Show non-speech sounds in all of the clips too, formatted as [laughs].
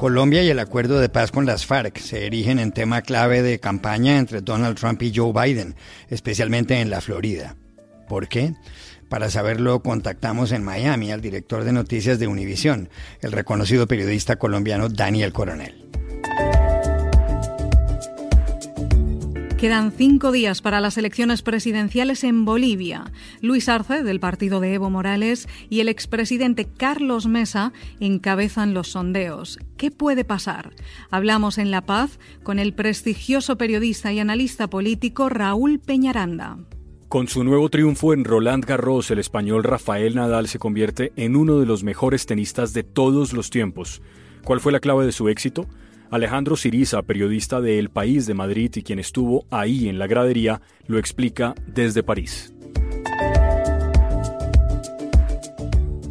Colombia y el acuerdo de paz con las FARC se erigen en tema clave de campaña entre Donald Trump y Joe Biden, especialmente en la Florida. ¿Por qué? Para saberlo, contactamos en Miami al director de noticias de Univision, el reconocido periodista colombiano Daniel Coronel. Quedan cinco días para las elecciones presidenciales en Bolivia. Luis Arce, del partido de Evo Morales, y el expresidente Carlos Mesa encabezan los sondeos. ¿Qué puede pasar? Hablamos en La Paz con el prestigioso periodista y analista político Raúl Peñaranda. Con su nuevo triunfo en Roland Garros, el español Rafael Nadal se convierte en uno de los mejores tenistas de todos los tiempos. ¿Cuál fue la clave de su éxito? Alejandro Siriza, periodista de El País de Madrid y quien estuvo ahí en la gradería, lo explica desde París.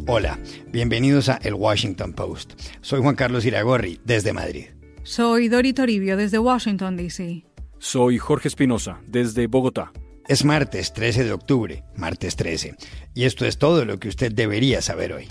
Hola, bienvenidos a El Washington Post. Soy Juan Carlos Iragorri, desde Madrid. Soy Dori Toribio, desde Washington, D.C. Soy Jorge Espinosa, desde Bogotá. Es martes 13 de octubre, martes 13, y esto es todo lo que usted debería saber hoy.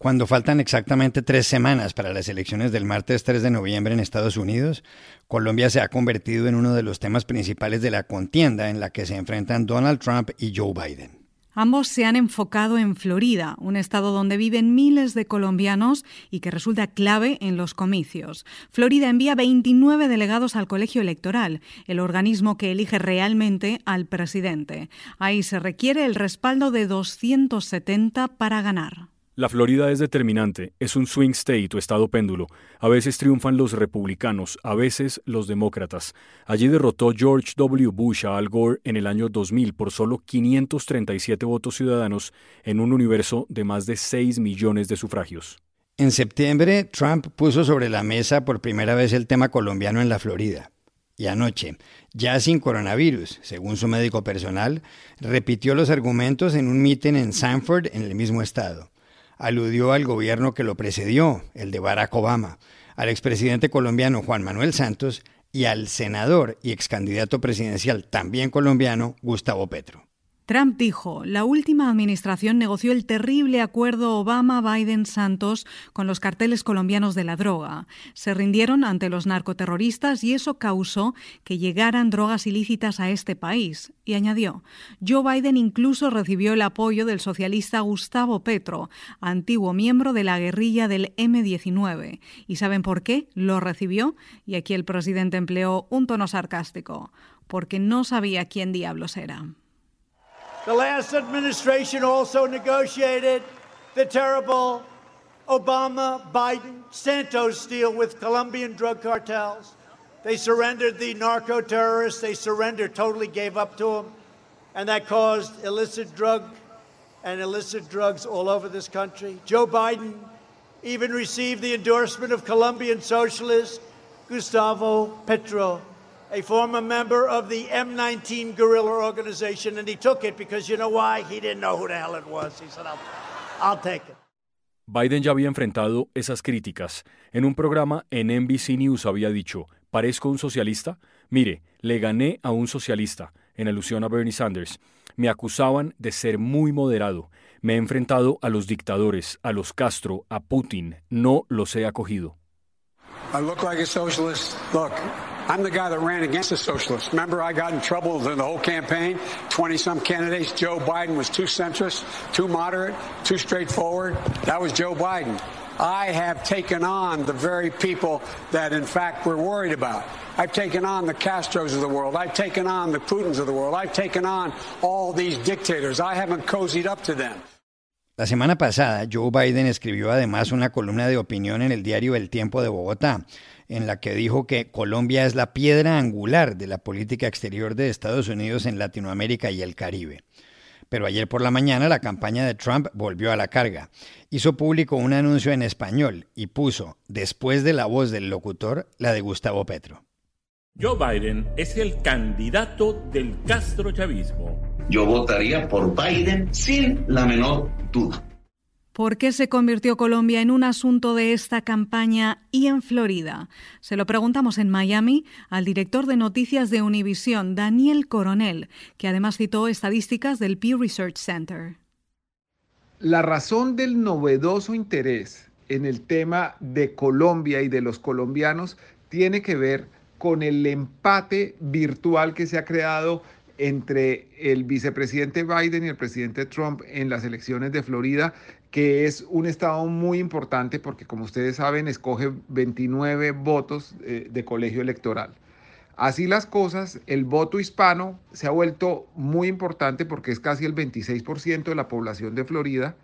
Cuando faltan exactamente tres semanas para las elecciones del martes 3 de noviembre en Estados Unidos, Colombia se ha convertido en uno de los temas principales de la contienda en la que se enfrentan Donald Trump y Joe Biden. Ambos se han enfocado en Florida, un estado donde viven miles de colombianos y que resulta clave en los comicios. Florida envía 29 delegados al colegio electoral, el organismo que elige realmente al presidente. Ahí se requiere el respaldo de 270 para ganar. La Florida es determinante, es un swing state o estado péndulo. A veces triunfan los republicanos, a veces los demócratas. Allí derrotó George W. Bush a Al Gore en el año 2000 por solo 537 votos ciudadanos en un universo de más de 6 millones de sufragios. En septiembre, Trump puso sobre la mesa por primera vez el tema colombiano en la Florida. Y anoche, ya sin coronavirus, según su médico personal, repitió los argumentos en un mitin en Sanford, en el mismo estado aludió al gobierno que lo precedió, el de Barack Obama, al expresidente colombiano Juan Manuel Santos y al senador y ex candidato presidencial también colombiano Gustavo Petro. Trump dijo, la última administración negoció el terrible acuerdo Obama-Biden-Santos con los carteles colombianos de la droga. Se rindieron ante los narcoterroristas y eso causó que llegaran drogas ilícitas a este país. Y añadió, Joe Biden incluso recibió el apoyo del socialista Gustavo Petro, antiguo miembro de la guerrilla del M-19. ¿Y saben por qué lo recibió? Y aquí el presidente empleó un tono sarcástico, porque no sabía quién diablos era. The last administration also negotiated the terrible Obama Biden Santos deal with Colombian drug cartels. They surrendered the narco terrorists, they surrendered, totally gave up to them, and that caused illicit drug and illicit drugs all over this country. Joe Biden even received the endorsement of Colombian socialist Gustavo Petro a former member of the M19 guerrilla organization, and he took it because you know why? He didn't know who the hell it was. He said, I'll, I'll take it. Biden ya había enfrentado esas críticas. En un programa en NBC News había dicho, ¿parezco un socialista? Mire, le gané a un socialista, en alusión a Bernie Sanders. Me acusaban de ser muy moderado. Me he enfrentado a los dictadores, a los Castro, a Putin. No los he acogido. I look like a socialist. Look, I'm the guy that ran against the socialists. Remember, I got in trouble in the whole campaign. 20 some candidates. Joe Biden was too centrist, too moderate, too straightforward. That was Joe Biden. I have taken on the very people that, in fact, we're worried about. I've taken on the Castros of the world. I've taken on the Putins of the world. I've taken on all these dictators. I haven't cozied up to them. La semana pasada, Joe Biden escribió además una columna de opinión en el diario El Tiempo de Bogotá, en la que dijo que Colombia es la piedra angular de la política exterior de Estados Unidos en Latinoamérica y el Caribe. Pero ayer por la mañana la campaña de Trump volvió a la carga. Hizo público un anuncio en español y puso, después de la voz del locutor, la de Gustavo Petro. Joe Biden es el candidato del castrochavismo. Yo votaría por Biden sin la menor duda. ¿Por qué se convirtió Colombia en un asunto de esta campaña y en Florida? Se lo preguntamos en Miami al director de noticias de Univision, Daniel Coronel, que además citó estadísticas del Pew Research Center. La razón del novedoso interés en el tema de Colombia y de los colombianos tiene que ver con el empate virtual que se ha creado entre el vicepresidente Biden y el presidente Trump en las elecciones de Florida, que es un estado muy importante porque, como ustedes saben, escoge 29 votos eh, de colegio electoral. Así las cosas, el voto hispano se ha vuelto muy importante porque es casi el 26% de la población de Florida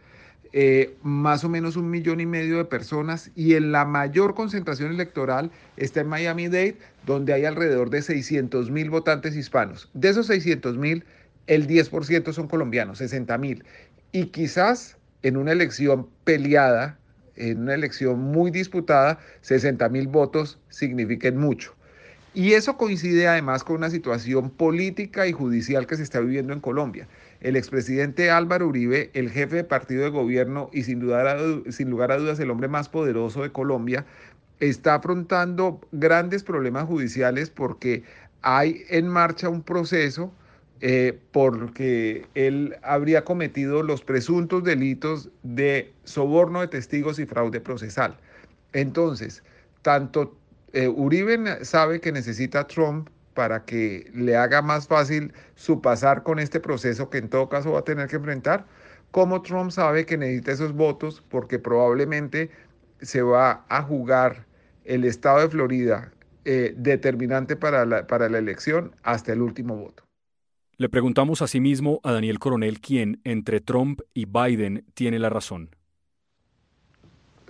eh, más o menos un millón y medio de personas y en la mayor concentración electoral está en Miami-Dade, donde hay alrededor de 600 mil votantes hispanos. De esos 600 mil, el 10% son colombianos, 60 mil. Y quizás en una elección peleada, en una elección muy disputada, 60 mil votos signifiquen mucho. Y eso coincide además con una situación política y judicial que se está viviendo en Colombia el expresidente Álvaro Uribe, el jefe de partido de gobierno y sin, sin lugar a dudas el hombre más poderoso de Colombia, está afrontando grandes problemas judiciales porque hay en marcha un proceso eh, porque él habría cometido los presuntos delitos de soborno de testigos y fraude procesal. Entonces, tanto eh, Uribe sabe que necesita a Trump para que le haga más fácil su pasar con este proceso que en todo caso va a tener que enfrentar, como Trump sabe que necesita esos votos porque probablemente se va a jugar el estado de Florida eh, determinante para la, para la elección hasta el último voto. Le preguntamos asimismo a Daniel Coronel quién entre Trump y Biden tiene la razón.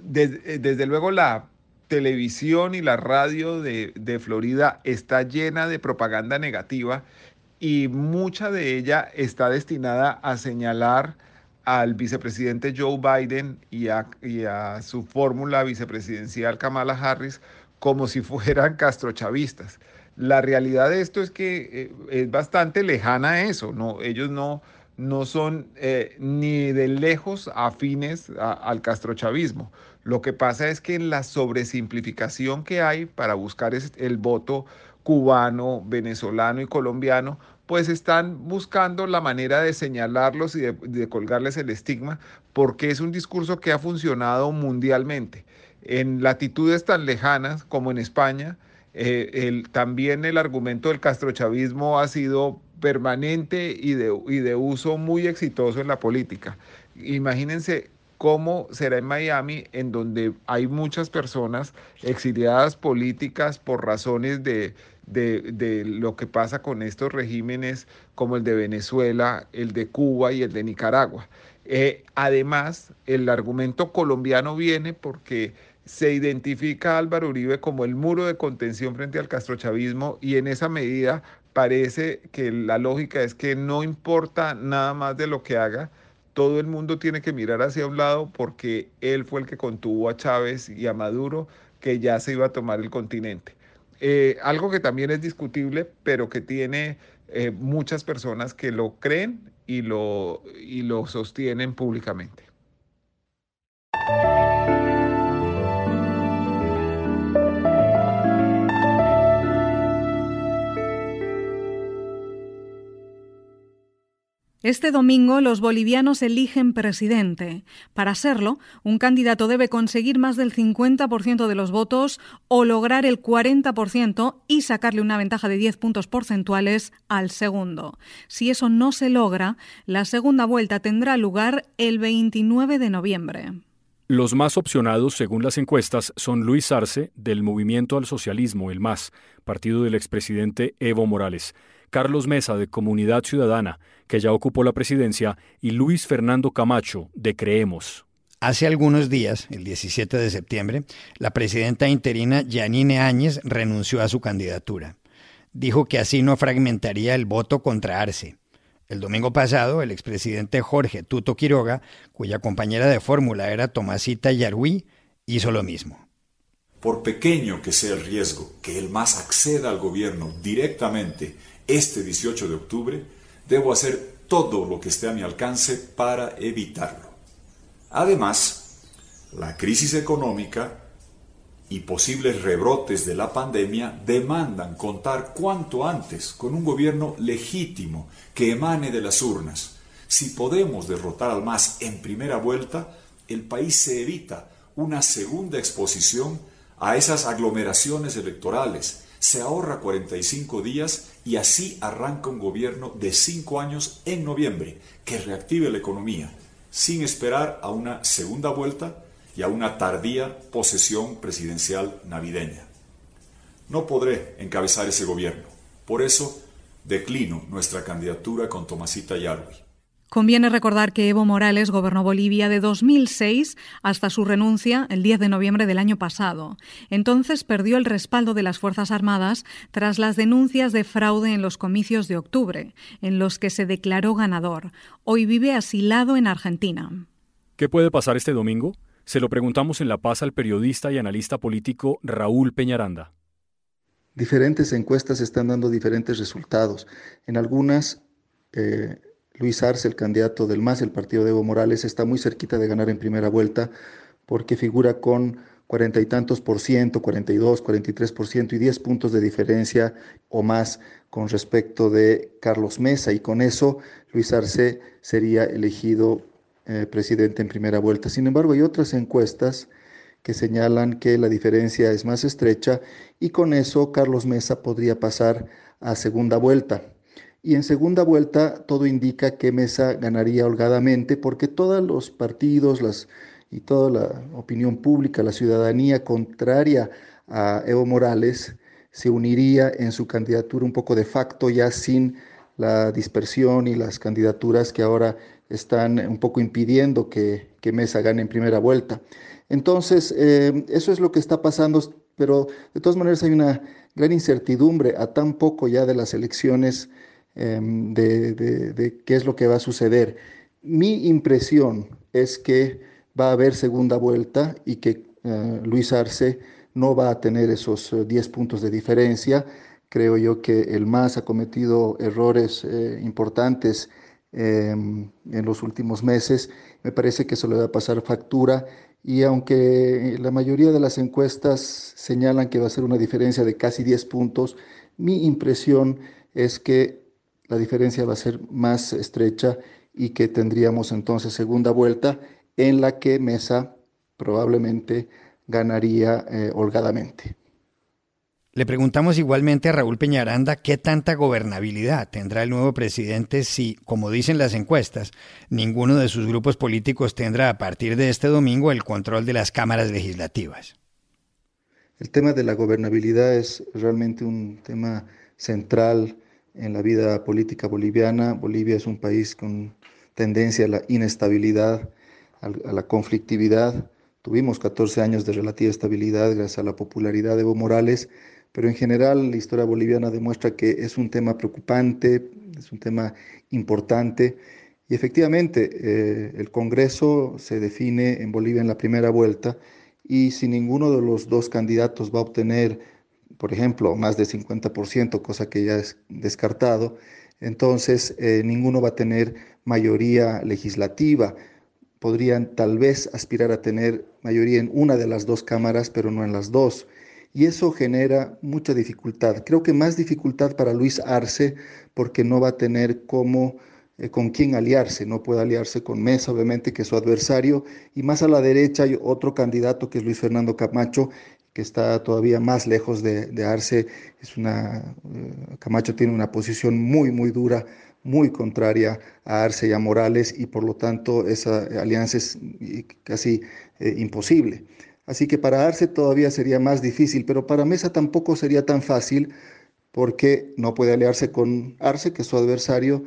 desde, desde luego la televisión y la radio de, Florida está llena de propaganda negativa y mucha de ella está destinada a señalar al vicepresidente Joe Biden y a, su fórmula vicepresidencial Kamala Harris como si [laughs] fueran castrochavistas. La realidad de esto es que eh, es bastante lejana a eso, ¿no? ellos no, no son eh, ni de lejos afines al castrochavismo. Lo que pasa es que en la sobresimplificación que hay para buscar el voto cubano, venezolano y colombiano, pues están buscando la manera de señalarlos y de, colgarles el estigma, porque es un discurso que ha funcionado mundialmente. En latitudes tan lejanas como en España, eh, también el argumento del castrochavismo ha sido permanente y de, y de uso muy exitoso en la política. Imagínense cómo será en Miami, en donde hay muchas personas exiliadas políticas por razones de, lo que pasa con estos regímenes como el de Venezuela, el de Cuba y el de Nicaragua. Eh, además, el argumento colombiano viene porque se identifica a Álvaro Uribe como el muro de contención frente al castrochavismo y en esa medida parece que la lógica es que no importa nada más de lo que haga, todo el mundo tiene que mirar hacia un lado porque él fue el que contuvo a Chávez y a Maduro, que ya se iba a tomar el continente. Eh, algo que también es discutible, pero que tiene eh, muchas personas que lo creen y lo, y lo sostienen públicamente. Este domingo los bolivianos eligen presidente. Para hacerlo, un candidato debe conseguir más del 50% de los votos o lograr el 40% y sacarle una ventaja de 10 puntos porcentuales al segundo. Si eso no se logra, la segunda vuelta tendrá lugar el 29 de noviembre. Los más opcionados, según las encuestas, son Luis Arce, del Movimiento al Socialismo, el MAS, partido del expresidente Evo Morales, Carlos Mesa, de Comunidad Ciudadana, que ya ocupó la presidencia, y Luis Fernando Camacho, de Creemos. Hace algunos días, el 17 de septiembre, la presidenta interina Yanine Áñez renunció a su candidatura. Dijo que así no fragmentaría el voto contra Arce. El domingo pasado, el expresidente Jorge Tuto Quiroga, cuya compañera de fórmula era Tomasita Yarui, hizo lo mismo. Por pequeño que sea el riesgo que el MAS acceda al gobierno directamente este 18 de octubre, debo hacer todo lo que esté a mi alcance para evitarlo. Además, la crisis económica y posibles rebrotes de la pandemia demandan contar cuanto antes con un gobierno legítimo que emane de las urnas. Si podemos derrotar al MAS en primera vuelta, el país se evita una segunda exposición a esas aglomeraciones electorales, se ahorra 45 días y así arranca un gobierno de cinco años en noviembre que reactive la economía, sin esperar a una segunda vuelta y a una tardía posesión presidencial navideña. No podré encabezar ese gobierno, por eso declino nuestra candidatura con Tomasita Yarwi. Conviene recordar que Evo Morales gobernó Bolivia de 2006 hasta su renuncia el 10 de noviembre del año pasado. Entonces perdió el respaldo de las Fuerzas Armadas tras las denuncias de fraude en los comicios de octubre, en los que se declaró ganador. Hoy vive asilado en Argentina. ¿Qué puede pasar este domingo? Se lo preguntamos en La Paz al periodista y analista político Raúl Peñaranda. Diferentes encuestas están dando diferentes resultados. En algunas, eh, Luis Arce, el candidato del MAS, el partido de Evo Morales, está muy cerquita de ganar en primera vuelta porque figura con cuarenta y tantos por ciento, 42, 43 por ciento y 10 puntos de diferencia o más con respecto de Carlos Mesa. Y con eso Luis Arce sería elegido eh, presidente en primera vuelta. Sin embargo, hay otras encuestas que señalan que la diferencia es más estrecha y con eso Carlos Mesa podría pasar a segunda vuelta. Y en segunda vuelta todo indica que Mesa ganaría holgadamente porque todos los partidos y toda la opinión pública, la ciudadanía contraria a Evo Morales, se uniría en su candidatura un poco de facto ya sin la dispersión y las candidaturas que ahora están un poco impidiendo que, Mesa gane en primera vuelta. Entonces, eh, eso es lo que está pasando, pero de todas maneras hay una gran incertidumbre a tan poco ya de las elecciones em, de, qué es lo que va a suceder. Mi impresión es que va a haber segunda vuelta y que eh, Luis Arce no va a tener esos 10 eh, puntos de diferencia. Creo yo que el MAS ha cometido errores importantes Em, en los últimos meses. Me parece que eso le va a pasar factura y aunque la mayoría de las encuestas señalan que va a ser una diferencia de casi 10 puntos, mi impresión es que la diferencia va a ser más estrecha y que tendríamos entonces segunda vuelta en la que Mesa probablemente ganaría eh, holgadamente. Le preguntamos igualmente a Raúl Peñaranda qué tanta gobernabilidad tendrá el nuevo presidente si, como dicen las encuestas, ninguno de sus grupos políticos tendrá a partir de este domingo el control de las cámaras legislativas. El tema de la gobernabilidad es realmente un tema central en la vida política boliviana. Bolivia es un país con tendencia a la inestabilidad, a la conflictividad. Tuvimos 14 años de relativa estabilidad gracias a la popularidad de Evo Morales pero en general la historia boliviana demuestra que es un tema preocupante, es un tema importante. Y efectivamente, eh, el Congreso se define en Bolivia en la primera vuelta y si ninguno de los dos candidatos va a obtener, por ejemplo, más de 50%, cosa que ya es descartado, entonces eh, ninguno va a tener mayoría legislativa. Podrían tal vez aspirar a tener mayoría en una de las dos cámaras, pero no en las dos y eso genera mucha dificultad. Creo que más dificultad para Luis Arce porque no va a tener cómo, eh, con quién aliarse, no puede aliarse con Mesa, obviamente, que es su adversario, y más a la derecha hay otro candidato que es Luis Fernando Camacho, que está todavía más lejos de, Arce. Es una, eh, Camacho tiene una posición muy, muy dura, muy contraria a Arce y a Morales, y por lo tanto esa alianza es casi eh, imposible. Así que para Arce todavía sería más difícil, pero para Mesa tampoco sería tan fácil porque no puede aliarse con Arce, que es su adversario,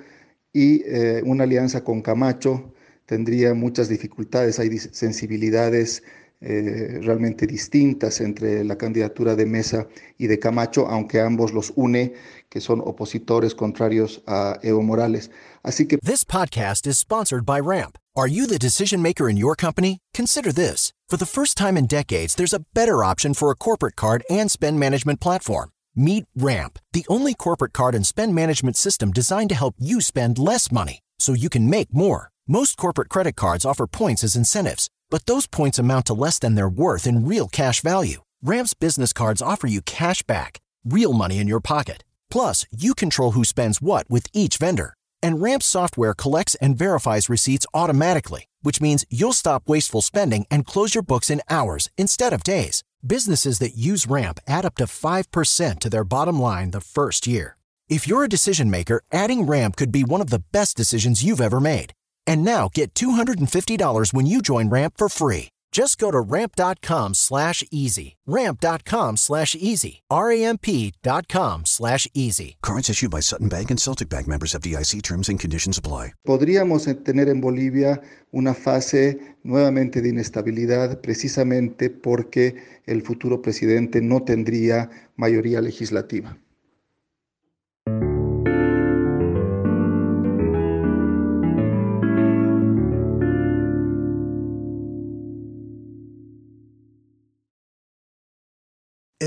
y eh, una alianza con Camacho tendría muchas dificultades, hay sensibilidades eh, realmente distintas entre la candidatura de Mesa y de Camacho, aunque ambos los une, que son opositores contrarios a Evo Morales. Así que This podcast is sponsored by Ramp. Are you the decision maker in your company? Consider this. For the first time in decades, there's a better option for a corporate card and spend management platform. Meet Ramp, the only corporate card and spend management system designed to help you spend less money so you can make more. Most corporate credit cards offer points as incentives, but those points amount to less than their worth in real cash value. Ramp's business cards offer you cash back, real money in your pocket. Plus, you control who spends what with each vendor. And Ramp's software collects and verifies receipts automatically, which means you'll stop wasteful spending and close your books in hours instead of days. Businesses that use Ramp add up to 5% to their bottom line the first year. If you're a decision maker, adding Ramp could be one of the best decisions you've ever made. And now get $250 when you join Ramp for free. Just go to ramp.com slash easy. Ramp.com slash easy. R-A-M-P.com slash easy. Cards issued by Sutton Bank and Celtic Bank members of DIC terms and conditions apply. Podríamos tener en Bolivia una fase nuevamente de inestabilidad precisamente porque el futuro presidente no tendría mayoría legislativa.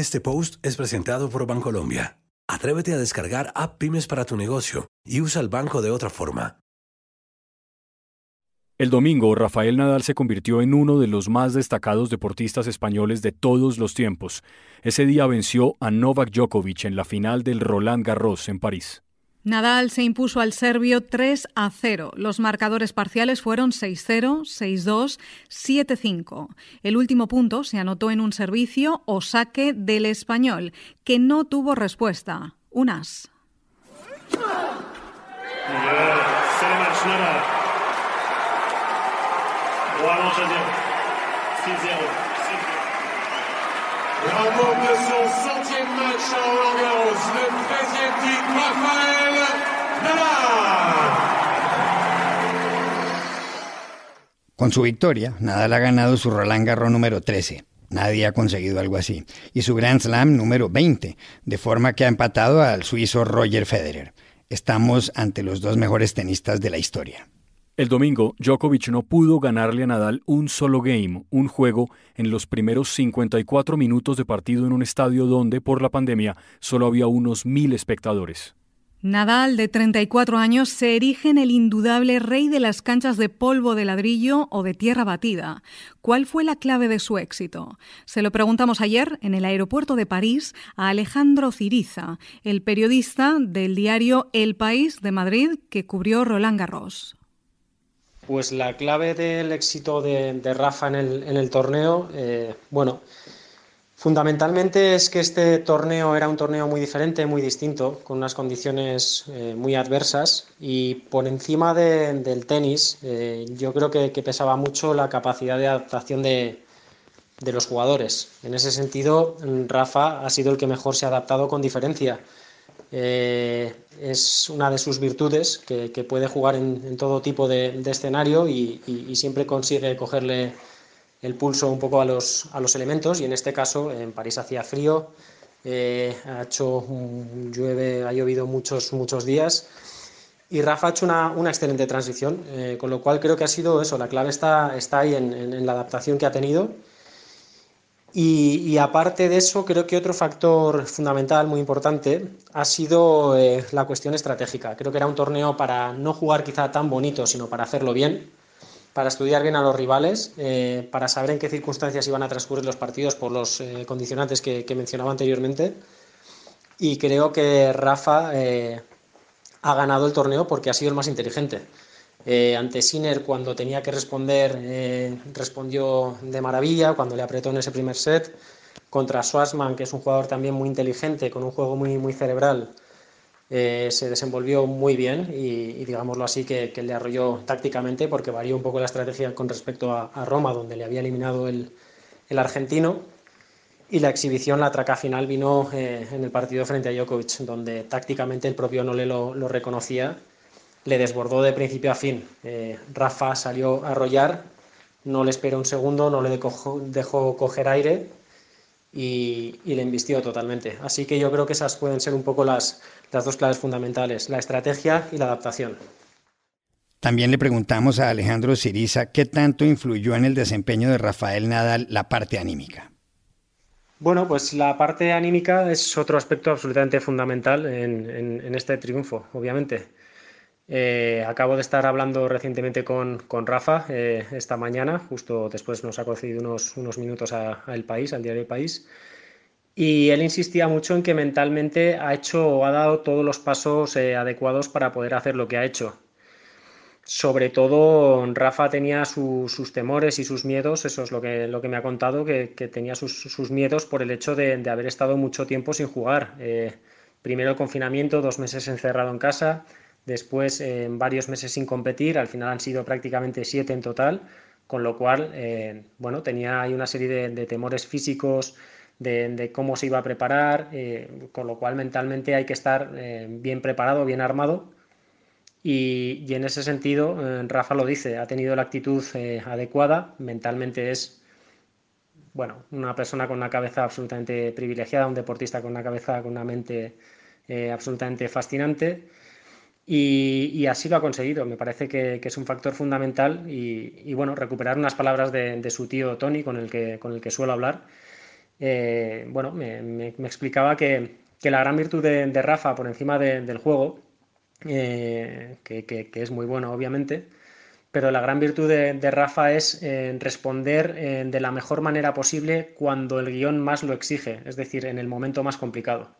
Este post es presentado por Bancolombia. Atrévete a descargar App Pymes para tu negocio y usa el banco de otra forma. El domingo, Rafael Nadal se convirtió en uno de los más destacados deportistas españoles de todos los tiempos. Ese día venció a Novak Djokovic en la final del Roland Garros en París. Nadal se impuso al serbio 3 a 0. Los marcadores parciales fueron 6-0, 6-2, 7-5. El último punto se anotó en un servicio o saque del español, que no tuvo respuesta. Un as. De match Roland Garros, le 13e titre, Rafael Nadal. Con su victoria, Nadal ha ganado su Roland Garros número 13. Nadie ha conseguido algo así. Y su Grand Slam número 20, de forma que ha empatado al suizo Roger Federer. Estamos ante los dos mejores tenistas de la historia. El domingo, Djokovic no pudo ganarle a Nadal un solo game, un juego, en los primeros 54 minutos de partido en un estadio donde, por la pandemia, solo había unos mil espectadores. Nadal, de 34 años, se erige en el indudable rey de las canchas de polvo de ladrillo o de tierra batida. ¿Cuál fue la clave de su éxito? Se lo preguntamos ayer en el aeropuerto de París a Alejandro Ciriza, el periodista del diario El País de Madrid que cubrió Roland Garros. Pues la clave del éxito de, Rafa en el, torneo, eh, bueno, fundamentalmente es que este torneo era un torneo muy diferente, muy distinto, con unas condiciones eh, muy adversas y por encima de, del tenis eh, yo creo que, pesaba mucho la capacidad de adaptación de los jugadores. En ese sentido, Rafa ha sido el que mejor se ha adaptado con diferencia. Eh, es una de sus virtudes, que, que puede jugar en, en, todo tipo de, de escenario y, y, y, siempre consigue cogerle el pulso un poco a los, a los elementos. Y en este caso en París hacía frío, eh, ha hecho llueve, ha llovido muchos, muchos días. Y Rafa ha hecho una, una excelente transición, eh, con lo cual creo que ha sido eso, la clave está, está ahí en, en, en la adaptación que ha tenido y, aparte de eso, creo que otro factor fundamental, muy importante, ha sido eh, la cuestión estratégica. Creo que era un torneo para no jugar quizá tan bonito, sino para hacerlo bien, para estudiar bien a los rivales, eh, para saber en qué circunstancias iban a transcurrir los partidos por los eh, condicionantes que, que, mencionaba anteriormente. Y creo que Rafa ha ganado el torneo porque ha sido el más inteligente. Eh, ante Sinner, cuando tenía que responder, eh, respondió de maravilla, cuando le apretó en ese primer set. Contra Schwarzman, que es un jugador también muy inteligente, con un juego muy, muy cerebral, eh, se desenvolvió muy bien y, digámoslo así, que, le arrolló tácticamente porque varió un poco la estrategia con respecto a, a Roma, donde le había eliminado el, el, argentino. Y la exhibición, la traca final, vino eh, en el partido frente a Djokovic, donde tácticamente el propio Nole lo, lo reconocía le desbordó de principio a fin. Eh, Rafa salió a arrollar no le esperó un segundo, no le dejó, coger aire y, le invistió totalmente. Así que yo creo que esas pueden ser un poco las, las dos claves fundamentales, la estrategia y la adaptación. También le preguntamos a Alejandro Siriza qué tanto influyó en el desempeño de Rafael Nadal la parte anímica. Bueno, pues la parte anímica es otro aspecto absolutamente fundamental en, este triunfo, obviamente. Eh, acabo de estar hablando recientemente con, Rafa eh, esta mañana, justo después nos ha concedido unos, unos minutos a, El País, al diario El País, y él insistía mucho en que mentalmente ha hecho o ha dado todos los pasos eh, adecuados para poder hacer lo que ha hecho sobre todo Rafa tenía sus temores y sus miedos, eso es lo que, lo que me ha contado, que, tenía sus, miedos por el hecho de, haber estado mucho tiempo sin jugar. Eh, primero el confinamiento, dos meses encerrado en casa, después eh, varios meses sin competir, al final han sido prácticamente siete en total, con lo cual, eh, bueno, tenía ahí una serie de, temores físicos, de, cómo se iba a preparar, con lo cual mentalmente hay que estar bien preparado, bien armado y, en ese sentido, eh, Rafa lo dice, ha tenido la actitud eh, adecuada, mentalmente es bueno, una persona con una cabeza absolutamente privilegiada, un deportista con una cabeza, con una mente eh, absolutamente fascinante. Y, así lo ha conseguido. Me parece que, es un factor fundamental. Y, bueno, recuperar unas palabras de, su tío Tony, con el que, con el que suelo hablar. bueno, me, explicaba que, la gran virtud de, Rafa por encima del juego eh, que, es muy bueno, obviamente. Pero la gran virtud de, Rafa es eh, responder eh, de la mejor manera posible cuando el guion más lo exige, es decir, en el momento más complicado.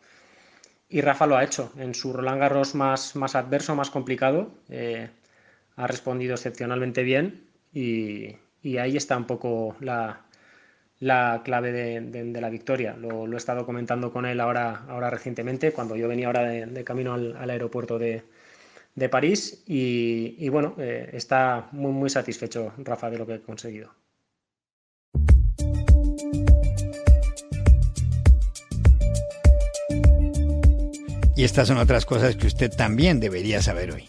Y Rafa lo ha hecho. En su Roland Garros más, más adverso, más complicado, ha respondido excepcionalmente bien y, ahí está un poco la, clave de, la victoria. Lo, he estado comentando con él ahora, ahora recientemente, cuando yo venía ahora de, camino al aeropuerto de, de París y, bueno, eh, está muy, muy satisfecho Rafa de lo que ha conseguido. Y estas son otras cosas que usted también debería saber hoy.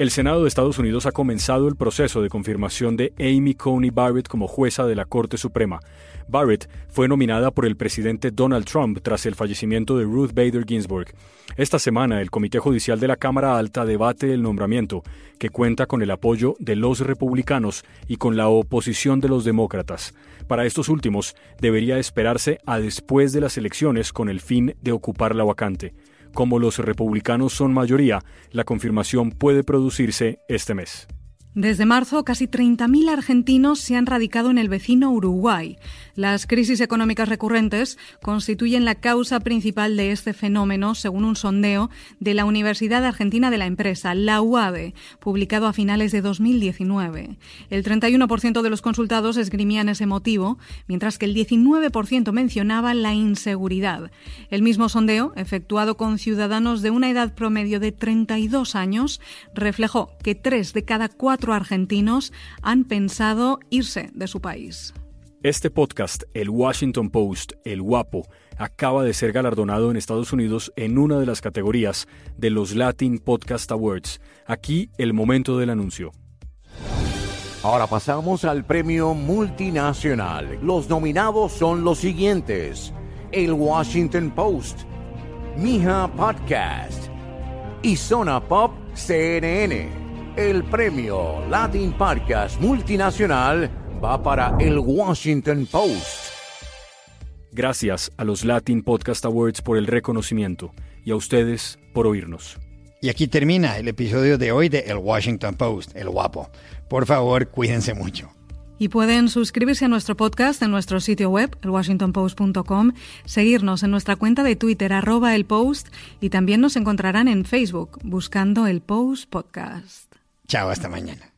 El Senado de Estados Unidos ha comenzado el proceso de confirmación de Amy Coney Barrett como jueza de la Corte Suprema. Barrett fue nominada por el presidente Donald Trump tras el fallecimiento de Ruth Bader Ginsburg. Esta semana, el Comité Judicial de la Cámara Alta debate el nombramiento, que cuenta con el apoyo de los republicanos y con la oposición de los demócratas. Para estos últimos, debería esperarse a después de las elecciones con el fin de ocupar la vacante. Como los republicanos son mayoría, la confirmación puede producirse este mes. Desde marzo, casi 30.000 argentinos se han radicado en el vecino Uruguay. Las crisis económicas recurrentes constituyen la causa principal de este fenómeno, según un sondeo de la Universidad Argentina de la Empresa, la UADE, publicado a finales de 2019. El 31% de los consultados esgrimían ese motivo, mientras que el 19% mencionaba la inseguridad. El mismo sondeo, efectuado con ciudadanos de una edad promedio de 32 años, reflejó que tres de cada cuatro argentinos han pensado irse de su país. Este podcast, el Washington Post, El Guapo, acaba de ser galardonado en Estados Unidos en una de las categorías de los Latin Podcast Awards. Aquí el momento del anuncio. Ahora pasamos al premio multinacional. Los nominados son los siguientes: El Washington Post, Mija Podcast y Zona Pop CNN. El premio Latin Podcast Multinacional va para el Washington Post. Gracias a los Latin Podcast Awards por el reconocimiento y a ustedes por oírnos. Y aquí termina el episodio de hoy de El Washington Post, el guapo. Por favor, cuídense mucho. Y pueden suscribirse a nuestro podcast en nuestro sitio web, elwashingtonpost.com, seguirnos en nuestra cuenta de Twitter, arroba el post, y también nos encontrarán en Facebook, buscando el Post Podcast. Chao, hasta mañana.